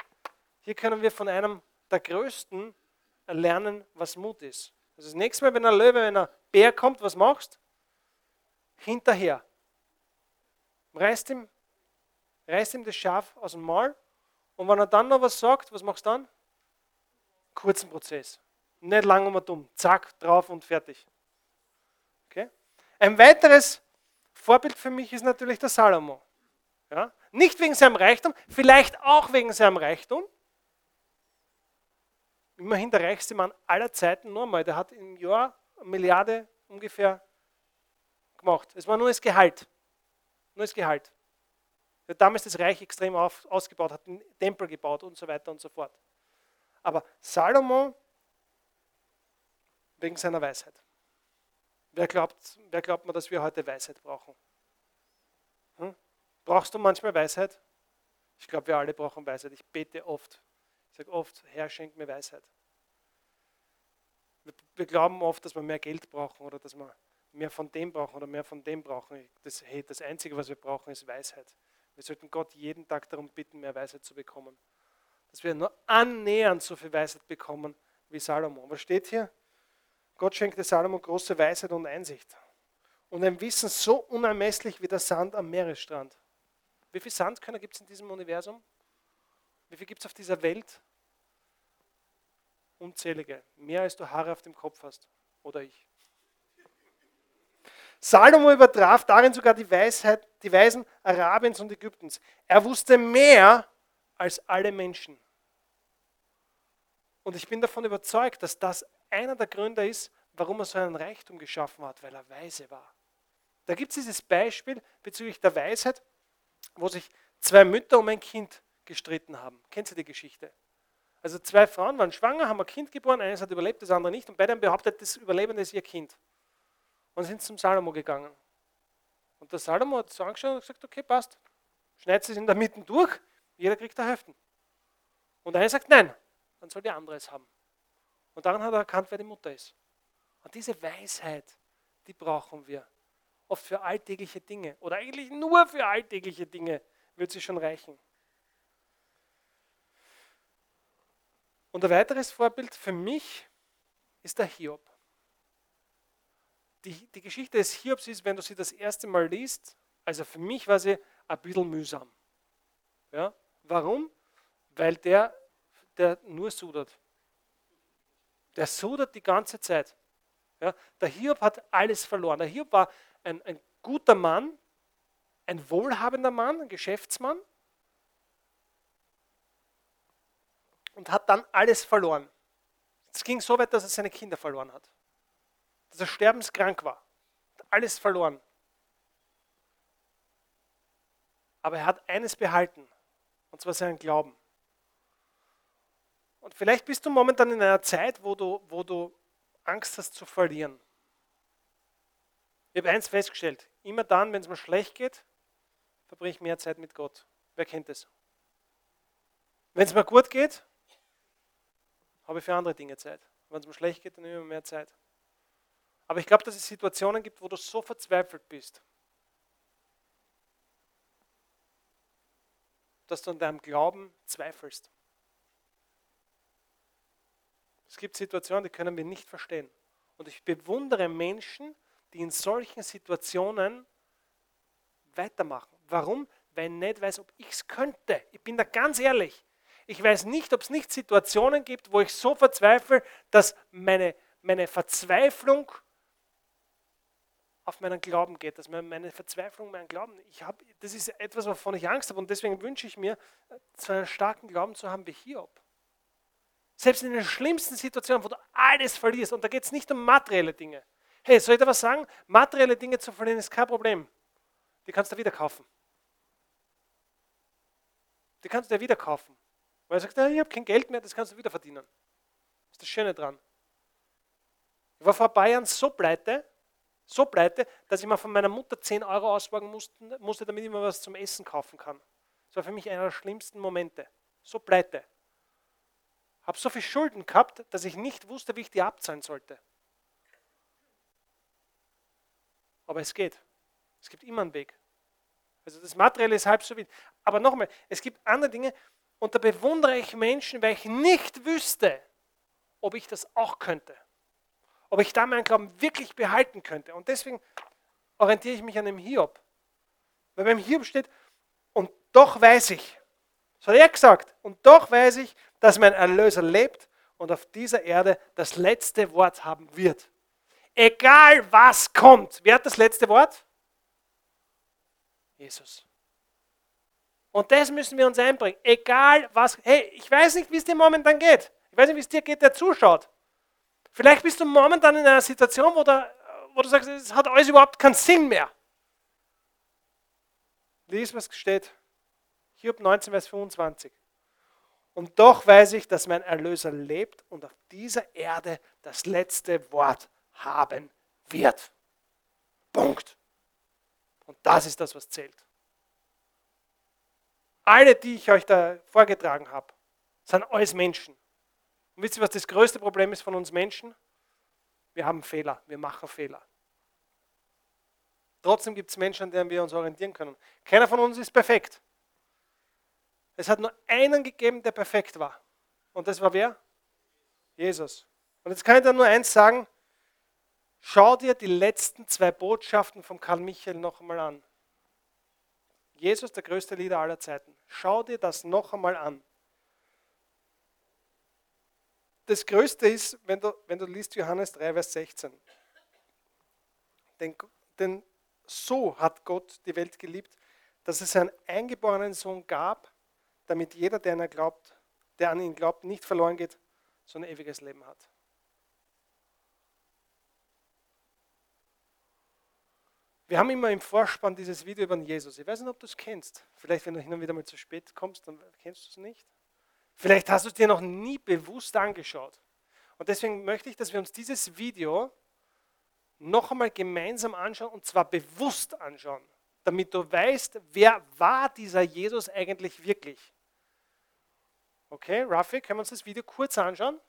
hier können wir von einem der Größten lernen, was Mut ist. Also das nächste Mal, wenn ein Löwe, wenn ein Bär kommt, was machst? Hinterher. Reißt ihm, reißt ihm das Schaf aus dem Maul und wenn er dann noch was sagt, was machst du dann? Kurzen Prozess. Nicht lang und dumm. Zack, drauf und fertig. Ein weiteres Vorbild für mich ist natürlich der Salomo. Ja? Nicht wegen seinem Reichtum, vielleicht auch wegen seinem Reichtum. Immerhin der reichste Mann aller Zeiten nur mal. Der hat im Jahr eine Milliarde ungefähr gemacht. Es war nur das Gehalt. Nur das Gehalt. Er hat damals das Reich extrem auf, ausgebaut, hat einen Tempel gebaut und so weiter und so fort. Aber Salomo wegen seiner Weisheit. Wer glaubt, wer glaubt mir, dass wir heute Weisheit brauchen? Hm? Brauchst du manchmal Weisheit? Ich glaube, wir alle brauchen Weisheit. Ich bete oft. Ich sage oft, Herr, schenk mir Weisheit. Wir, wir, glauben oft, dass wir mehr Geld brauchen oder dass wir mehr von dem brauchen oder mehr von dem brauchen. Das, hey, das Einzige, was wir brauchen, ist Weisheit. Wir sollten Gott jeden Tag darum bitten, mehr Weisheit zu bekommen. Dass wir nur annähernd so viel Weisheit bekommen wie Salomo. Was steht hier? Gott schenkte Salomo große Weisheit und Einsicht. Und ein Wissen so unermesslich wie der Sand am Meeresstrand. Wie viele Sandkörner gibt es in diesem Universum? Wie viel gibt es auf dieser Welt? Unzählige. Mehr als du Haare auf dem Kopf hast. Oder ich. Salomo übertraf darin sogar die Weisheit, die Weisen Arabiens und Ägyptens. Er wusste mehr als alle Menschen. Und ich bin davon überzeugt, dass das einer der Gründe ist, warum er so einen Reichtum geschaffen hat, weil er weise war. Da gibt es dieses Beispiel bezüglich der Weisheit, wo sich zwei Mütter um ein Kind gestritten haben. Kennt ihr die Geschichte? Also zwei Frauen waren schwanger, haben ein Kind geboren, eines hat überlebt, das andere nicht und beide haben behauptet, das Überlebende ist ihr Kind. Und sind zum Salomo gegangen. Und der Salomo hat so angeschaut und gesagt, okay, passt. Schneidet es in der Mitte durch, jeder kriegt der Hälfte. Und einer sagt, nein, dann soll die andere es haben. Und daran hat er erkannt, wer die Mutter ist. Und diese Weisheit, die brauchen wir. Oft für alltägliche Dinge. Oder eigentlich nur für alltägliche Dinge wird sie schon reichen. Und ein weiteres Vorbild für mich ist der Hiob. Die, die Geschichte des Hiobs ist, wenn du sie das erste Mal liest, also für mich war sie ein bisschen mühsam. Ja? Warum? Weil der, der nur sudert. Der sudert die ganze Zeit. Ja? Der Hiob hat alles verloren. Der Hiob war ein, ein guter Mann, ein wohlhabender Mann, ein Geschäftsmann und hat dann alles verloren. Es ging so weit, dass er seine Kinder verloren hat. Dass er sterbenskrank war. Alles verloren. Aber er hat eines behalten, und zwar seinen Glauben. Und vielleicht bist du momentan in einer Zeit, wo du, wo du Angst hast zu verlieren. Ich habe eins festgestellt, immer dann, wenn es mir schlecht geht, verbringe ich mehr Zeit mit Gott. Wer kennt das? Wenn es mir gut geht, habe ich für andere Dinge Zeit. Wenn es mir schlecht geht, dann nehme ich mehr Zeit. Aber ich glaube, dass es Situationen gibt, wo du so verzweifelt bist, dass du an deinem Glauben zweifelst. Es gibt Situationen, die können wir nicht verstehen. Und ich bewundere Menschen, die in solchen Situationen weitermachen. Warum? Weil ich nicht weiß, ob ich es könnte. Ich bin da ganz ehrlich. Ich weiß nicht, ob es nicht Situationen gibt, wo ich so verzweifle, dass meine, meine Verzweiflung auf meinen Glauben geht, dass meine Verzweiflung, mein Glauben, ich habe, das ist etwas, wovon ich Angst habe und deswegen wünsche ich mir, so einen starken Glauben zu haben wie Hiob. Selbst in den schlimmsten Situationen, wo du alles verlierst, und da geht es nicht um materielle Dinge, Hey, soll ich dir was sagen? Materielle Dinge zu verlieren ist kein Problem. Die kannst du wieder kaufen. Die kannst du dir wieder kaufen. Weil er sagt, ich habe kein Geld mehr, das kannst du wieder verdienen. Das ist das Schöne dran. Ich war vor Bayern so pleite, so pleite, dass ich mir von meiner Mutter 10 Euro ausborgen musste, damit ich mir was zum Essen kaufen kann. Das war für mich einer der schlimmsten Momente. So pleite. Habe so viel Schulden gehabt, dass ich nicht wusste, wie ich die abzahlen sollte. Aber es geht. Es gibt immer einen Weg. Also das Materielle ist halb so wild. Aber nochmal, es gibt andere Dinge und da bewundere ich Menschen, weil ich nicht wüsste, ob ich das auch könnte. Ob ich da meinen Glauben wirklich behalten könnte. Und deswegen orientiere ich mich an dem Hiob. Weil beim Hiob steht, und doch weiß ich, das hat er gesagt, und doch weiß ich, dass mein Erlöser lebt und auf dieser Erde das letzte Wort haben wird. Egal was kommt. Wer hat das letzte Wort? Jesus. Und das müssen wir uns einbringen. Egal was. Hey, ich weiß nicht, wie es dir momentan geht. Ich weiß nicht, wie es dir geht, der zuschaut. Vielleicht bist du momentan in einer Situation, wo, da, wo du sagst, es hat alles überhaupt keinen Sinn mehr. Lies, was steht. Hiob 19, Vers 25. Und doch weiß ich, dass mein Erlöser lebt und auf dieser Erde das letzte Wort haben wird. Punkt. Und das ist das, was zählt. Alle, die ich euch da vorgetragen habe, sind alles Menschen. Und wisst ihr, was das größte Problem ist von uns Menschen? Wir haben Fehler, wir machen Fehler. Trotzdem gibt es Menschen, an denen wir uns orientieren können. Keiner von uns ist perfekt. Es hat nur einen gegeben, der perfekt war. Und das war wer? Jesus. Und jetzt kann ich dir nur eins sagen. Schau dir die letzten zwei Botschaften von Karl Michael noch einmal an. Jesus, der größte Lieder aller Zeiten. Schau dir das noch einmal an. Das Größte ist, wenn du, wenn du liest Johannes 3, Vers 16. Denn, denn so hat Gott die Welt geliebt, dass es einen eingeborenen Sohn gab, damit jeder, der an, ihn glaubt, der an ihn glaubt, nicht verloren geht, sondern ewiges Leben hat. Wir haben immer im Vorspann dieses Video über Jesus. Ich weiß nicht, ob du es kennst. Vielleicht, wenn du hin und wieder mal zu spät kommst, dann kennst du es nicht. Vielleicht hast du es dir noch nie bewusst angeschaut. Und deswegen möchte ich, dass wir uns dieses Video noch einmal gemeinsam anschauen und zwar bewusst anschauen, damit du weißt, wer war dieser Jesus eigentlich wirklich. Okay, Rafi, können wir uns das Video kurz anschauen?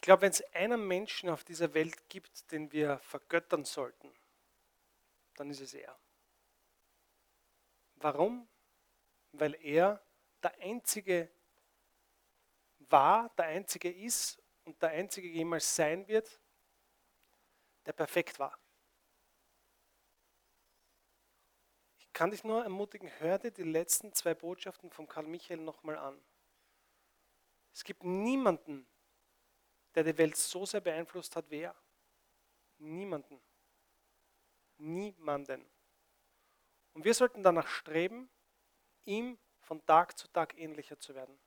Glaube, wenn es einen Menschen auf dieser Welt gibt, den wir vergöttern sollten, dann ist es er. Warum? Weil er der Einzige war, der Einzige ist und der Einzige jemals sein wird, der perfekt war. kann dich nur ermutigen, hör dir die letzten zwei Botschaften von Karl Michael nochmal an. Es gibt niemanden, der die Welt so sehr beeinflusst hat wie er. Niemanden. Niemanden. Und wir sollten danach streben, ihm von Tag zu Tag ähnlicher zu werden.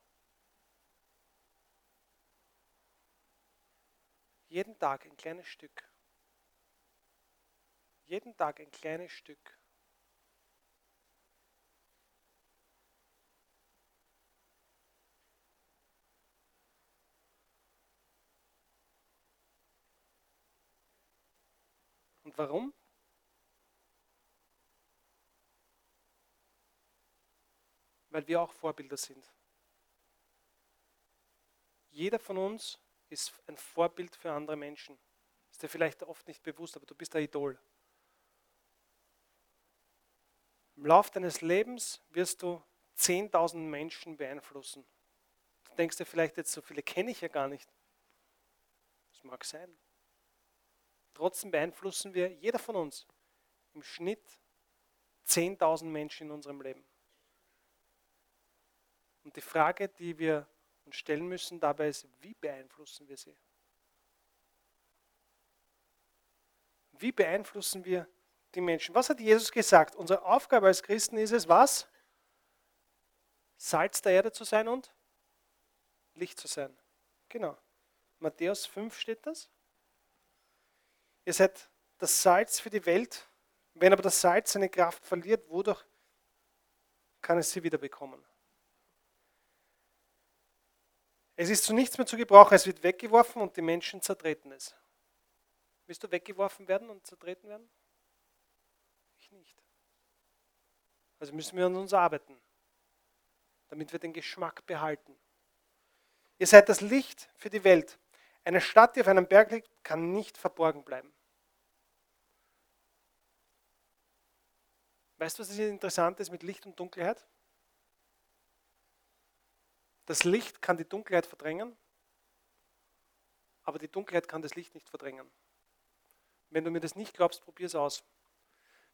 Jeden Tag ein kleines Stück. Jeden Tag ein kleines Stück. Und warum? Weil wir auch Vorbilder sind. Jeder von uns ist ein Vorbild für andere Menschen. Ist dir vielleicht oft nicht bewusst, aber du bist ein Idol. Im Lauf deines Lebens wirst du 10.000 Menschen beeinflussen. Du denkst dir vielleicht jetzt, so viele kenne ich ja gar nicht. Das mag sein. Trotzdem beeinflussen wir, jeder von uns, im Schnitt 10.000 Menschen in unserem Leben. Und die Frage, die wir uns stellen müssen dabei ist, wie beeinflussen wir sie? Wie beeinflussen wir die Menschen. Was hat Jesus gesagt? Unsere Aufgabe als Christen ist es, was? Salz der Erde zu sein und Licht zu sein. Genau. Matthäus 5 steht das. Ihr seid das Salz für die Welt. Wenn aber das Salz seine Kraft verliert, wodurch kann es sie wieder bekommen? Es ist zu nichts mehr zu gebrauchen, es wird weggeworfen und die Menschen zertreten es. Willst du weggeworfen werden und zertreten werden? nicht. Also müssen wir an uns arbeiten, damit wir den Geschmack behalten. Ihr seid das Licht für die Welt. Eine Stadt, die auf einem Berg liegt, kann nicht verborgen bleiben. Weißt du, was interessant ist mit Licht und Dunkelheit? Das Licht kann die Dunkelheit verdrängen, aber die Dunkelheit kann das Licht nicht verdrängen. Wenn du mir das nicht glaubst, probier es aus.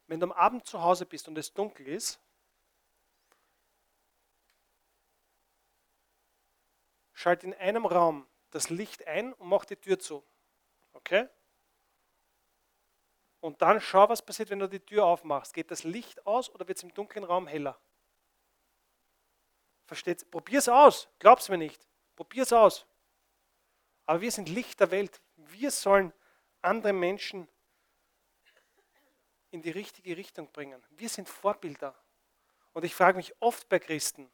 Wenn du am Abend zu Hause bist und es dunkel ist, schalt in einem Raum das Licht ein und mach die Tür zu. Okay? Und dann schau, was passiert, wenn du die Tür aufmachst. Geht das Licht aus oder wird es im dunklen Raum heller? Versteht? Probier es aus. Glaub's mir nicht. Probier es aus. Aber wir sind Licht der Welt. Wir sollen andere Menschen in die richtige Richtung bringen. Wir sind Vorbilder. Und ich frage mich oft bei Christen,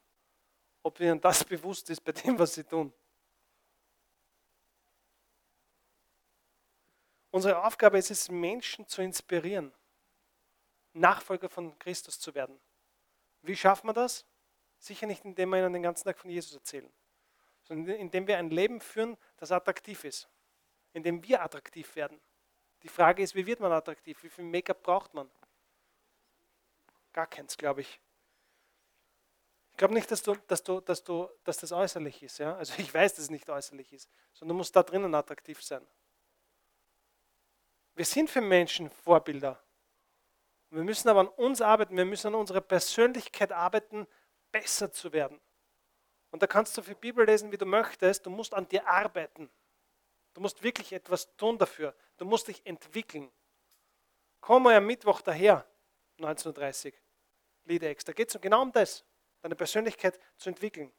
ob ihnen das bewusst ist bei dem, was sie tun. Unsere Aufgabe ist es, Menschen zu inspirieren, Nachfolger von Christus zu werden. Wie schaffen wir das? Sicher nicht, indem wir ihnen den ganzen Tag von Jesus erzählen, sondern indem wir ein Leben führen, das attraktiv ist, indem wir attraktiv werden. Die Frage ist, wie wird man attraktiv? Wie viel Make-up braucht man? Gar keins, glaube ich. Ich glaube nicht, dass, du, dass, du, dass, du, dass das äußerlich ist. Ja? Also ich weiß, dass es nicht äußerlich ist, sondern du musst da drinnen attraktiv sein. Wir sind für Menschen Vorbilder. Wir müssen aber an uns arbeiten, wir müssen an unserer Persönlichkeit arbeiten, besser zu werden. Und da kannst du für Bibel lesen, wie du möchtest, du musst an dir arbeiten. Du musst wirklich etwas tun dafür. Du musst dich entwickeln. Komm mal am Mittwoch daher, 1930, Lidex. Da geht es genau um das, deine Persönlichkeit zu entwickeln.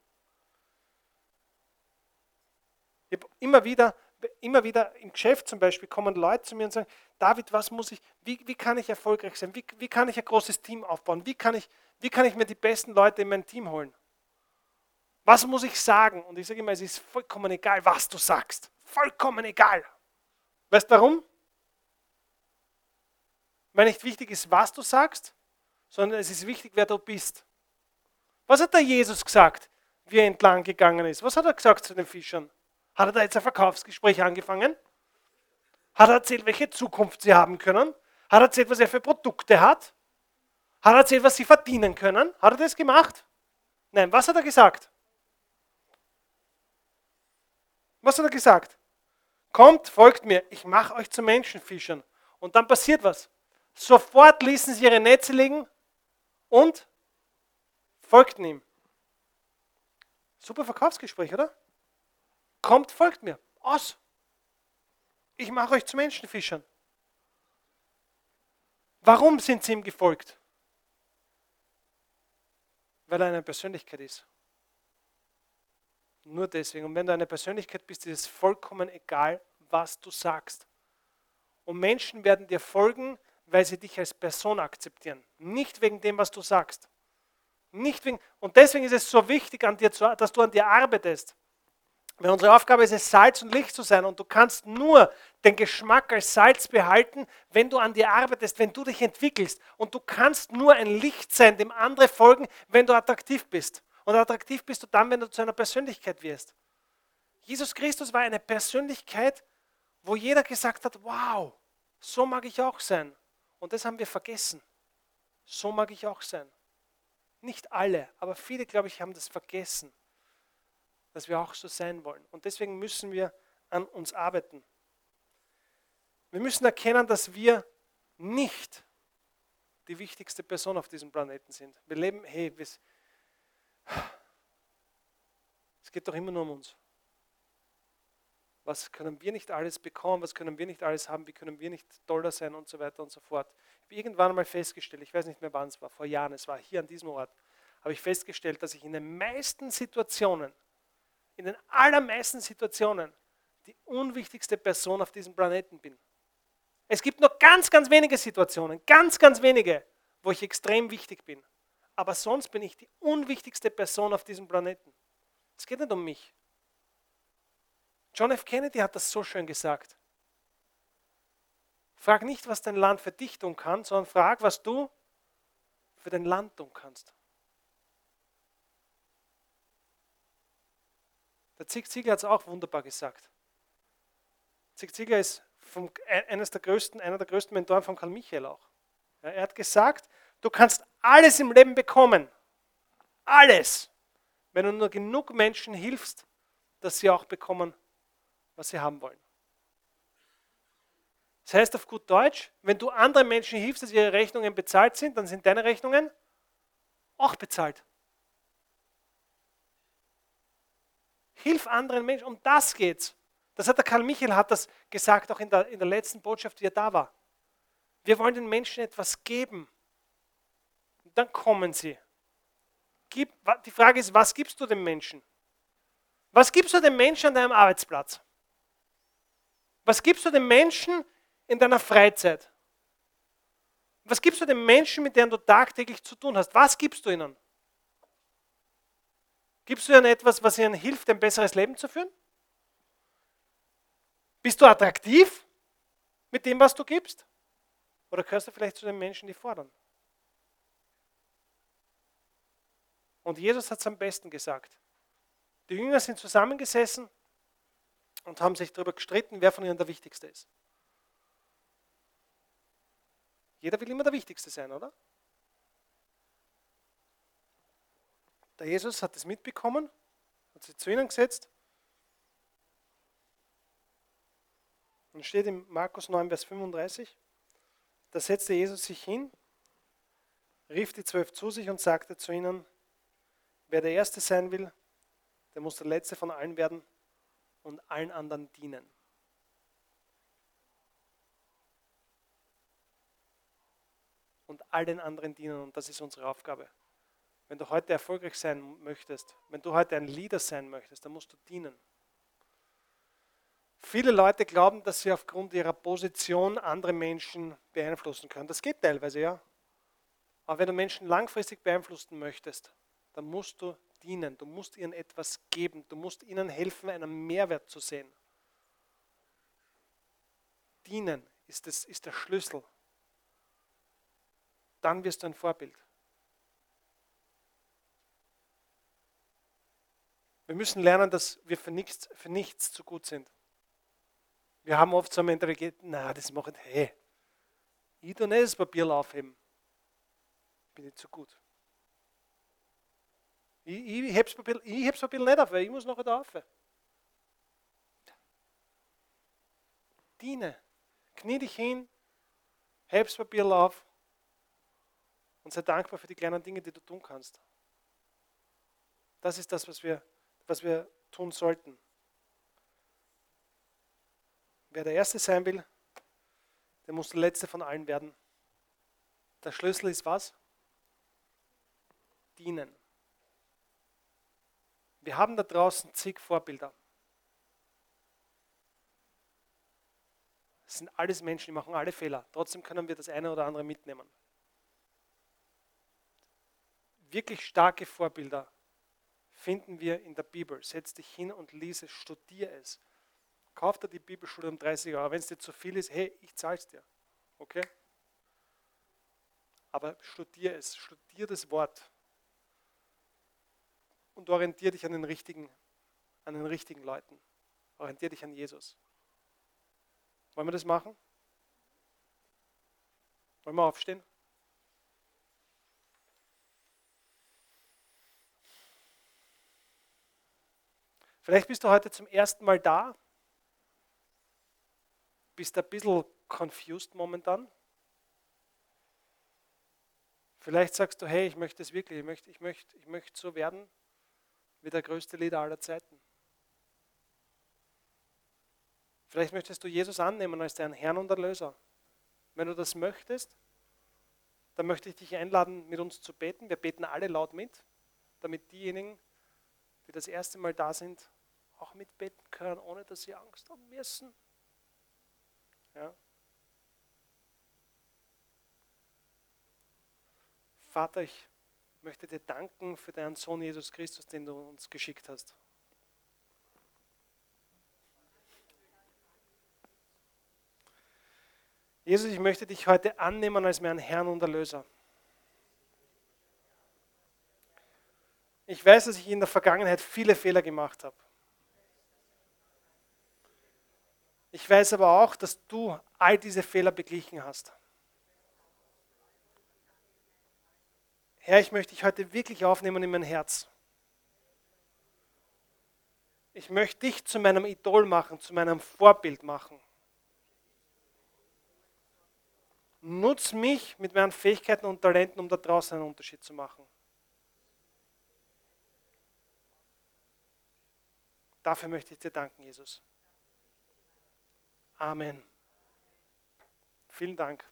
Ich habe immer wieder, immer wieder im Geschäft zum Beispiel kommen Leute zu mir und sagen, David, was muss ich, wie, wie kann ich erfolgreich sein? Wie, wie kann ich ein großes Team aufbauen? Wie kann, ich, wie kann ich mir die besten Leute in mein Team holen? Was muss ich sagen? Und ich sage immer, es ist vollkommen egal, was du sagst. Vollkommen egal. Weißt du warum? Weil nicht wichtig ist, was du sagst, sondern es ist wichtig, wer du bist. Was hat der Jesus gesagt, wie er entlang gegangen ist? Was hat er gesagt zu den Fischern? Hat er da jetzt ein Verkaufsgespräch angefangen? Hat er erzählt, welche Zukunft sie haben können? Hat er erzählt, was er für Produkte hat? Hat er erzählt, was sie verdienen können? Hat er das gemacht? Nein, was hat er gesagt? Was hat er gesagt? Kommt, folgt mir, ich mache euch zu Menschenfischern. Und dann passiert was. Sofort ließen sie ihre Netze liegen und folgt ihm. Super Verkaufsgespräch, oder? Kommt, folgt mir. Aus. Ich mache euch zu Menschenfischern. Warum sind sie ihm gefolgt? Weil er eine Persönlichkeit ist. Nur deswegen. Und wenn du eine Persönlichkeit bist, ist es vollkommen egal, was du sagst. Und Menschen werden dir folgen, weil sie dich als Person akzeptieren. Nicht wegen dem, was du sagst. Nicht wegen, und deswegen ist es so wichtig, an dir zu, dass du an dir arbeitest. Weil unsere Aufgabe ist es, Salz und Licht zu sein. Und du kannst nur den Geschmack als Salz behalten, wenn du an dir arbeitest, wenn du dich entwickelst. Und du kannst nur ein Licht sein, dem andere folgen, wenn du attraktiv bist. Und attraktiv bist du dann, wenn du zu einer Persönlichkeit wirst. Jesus Christus war eine Persönlichkeit, wo jeder gesagt hat, wow, so mag ich auch sein. Und das haben wir vergessen. So mag ich auch sein. Nicht alle, aber viele, glaube ich, haben das vergessen, dass wir auch so sein wollen. Und deswegen müssen wir an uns arbeiten. Wir müssen erkennen, dass wir nicht die wichtigste Person auf diesem Planeten sind. Wir leben, hey, es geht doch immer nur um uns. Was können wir nicht alles bekommen? Was können wir nicht alles haben? Wie können wir nicht toller sein und so weiter und so fort? Ich habe irgendwann einmal festgestellt, ich weiß nicht mehr wann es war, vor Jahren, es war hier an diesem Ort, habe ich festgestellt, dass ich in den meisten Situationen, in den allermeisten Situationen, die unwichtigste Person auf diesem Planeten bin. Es gibt nur ganz, ganz wenige Situationen, ganz, ganz wenige, wo ich extrem wichtig bin. Aber sonst bin ich die unwichtigste Person auf diesem Planeten. Es geht nicht um mich. John F. Kennedy hat das so schön gesagt. Frag nicht, was dein Land für dich tun kann, sondern frag, was du für dein Land tun kannst. Der Zig Ziglar hat es auch wunderbar gesagt. Zig Ziglar ist vom, eines der größten, einer der größten Mentoren von Karl Michael auch. Ja, er hat gesagt, du kannst alles im Leben bekommen. Alles. Wenn du nur genug Menschen hilfst, dass sie auch bekommen, was sie haben wollen. Das heißt auf gut Deutsch, wenn du anderen Menschen hilfst, dass ihre Rechnungen bezahlt sind, dann sind deine Rechnungen auch bezahlt. Hilf anderen Menschen, um das geht's. Das hat der Karl Michael hat das gesagt, auch in der, in der letzten Botschaft, wie er da war. Wir wollen den Menschen etwas geben. Und dann kommen sie. Gib, die Frage ist, was gibst du dem Menschen? Was gibst du dem Menschen an deinem Arbeitsplatz? Was gibst du den Menschen in deiner Freizeit? Was gibst du den Menschen, mit denen du tagtäglich zu tun hast? Was gibst du ihnen? Gibst du ihnen etwas, was ihnen hilft, ein besseres Leben zu führen? Bist du attraktiv mit dem, was du gibst? Oder gehörst du vielleicht zu den Menschen, die fordern? Und Jesus hat es am besten gesagt. Die Jünger sind zusammengesessen und haben sich darüber gestritten, wer von ihnen der Wichtigste ist. Jeder will immer der Wichtigste sein, oder? Der Jesus hat es mitbekommen, hat sich zu ihnen gesetzt. Und steht in Markus 9, Vers 35, da setzte Jesus sich hin, rief die zwölf zu sich und sagte zu ihnen, wer der Erste sein will, der muss der Letzte von allen werden und allen anderen dienen. Und all den anderen dienen. Und das ist unsere Aufgabe. Wenn du heute erfolgreich sein möchtest, wenn du heute ein Leader sein möchtest, dann musst du dienen. Viele Leute glauben, dass sie aufgrund ihrer Position andere Menschen beeinflussen können. Das geht teilweise, ja. Aber wenn du Menschen langfristig beeinflussen möchtest, dann musst du dienen, du musst ihnen etwas geben, du musst ihnen helfen, einen Mehrwert zu sehen. Dienen ist, das, ist der Schlüssel. Dann wirst du ein Vorbild. Wir müssen lernen, dass wir für nichts, für nichts zu gut sind. Wir haben oft so eine Mentalität, na, das mache ich, hey, ich tue nicht das Papier aufheben. Bin ich zu gut. Ich, ich heb's Papier, ich heb's Papier nicht auf, ich muss noch da auf. Diene. Knie dich hin, heb's Papier auf Und sei dankbar für die kleinen Dinge, die du tun kannst. Das ist das, was wir, was wir tun sollten. Wer der Erste sein will, der muss der Letzte von allen werden. Der Schlüssel ist was? Dienen. Wir haben da draußen zig Vorbilder. Es sind alles Menschen, die machen alle Fehler. Trotzdem können wir das eine oder andere mitnehmen. Wirklich starke Vorbilder finden wir in der Bibel. Setz dich hin und lies es, studier es. Kauf dir die Bibelschule um 30 Euro. Wenn es dir zu viel ist, hey, ich zahle es dir. Okay? Aber studier es, studier das Wort und orientiere dich an den richtigen, an den richtigen Leuten. Orientiere dich an Jesus. Wollen wir das machen? Wollen wir aufstehen? Vielleicht bist du heute zum ersten Mal da, bist ein bisschen confused momentan. Vielleicht sagst du, hey, ich möchte es wirklich, ich möchte, ich, möchte, ich möchte so werden wie der größte Leader aller Zeiten. Vielleicht möchtest du Jesus annehmen als deinen Herrn und Erlöser. Wenn du das möchtest, dann möchte ich dich einladen, mit uns zu beten. Wir beten alle laut mit, damit diejenigen, die das erste Mal da sind, auch mitbeten können, ohne dass sie Angst haben müssen. Ja? Vater, ich möchte dir danken für deinen Sohn Jesus Christus, den du uns geschickt hast. Jesus, ich möchte dich heute annehmen als meinen Herrn und Erlöser. Ich weiß, dass ich in der Vergangenheit viele Fehler gemacht habe. Ich weiß aber auch, dass du all diese Fehler beglichen hast. Herr, ich möchte dich heute wirklich aufnehmen in mein Herz. Ich möchte dich zu meinem Idol machen, zu meinem Vorbild machen. Nutz mich mit meinen Fähigkeiten und Talenten, um da draußen einen Unterschied zu machen. Dafür möchte ich dir danken, Jesus. Amen. Vielen Dank.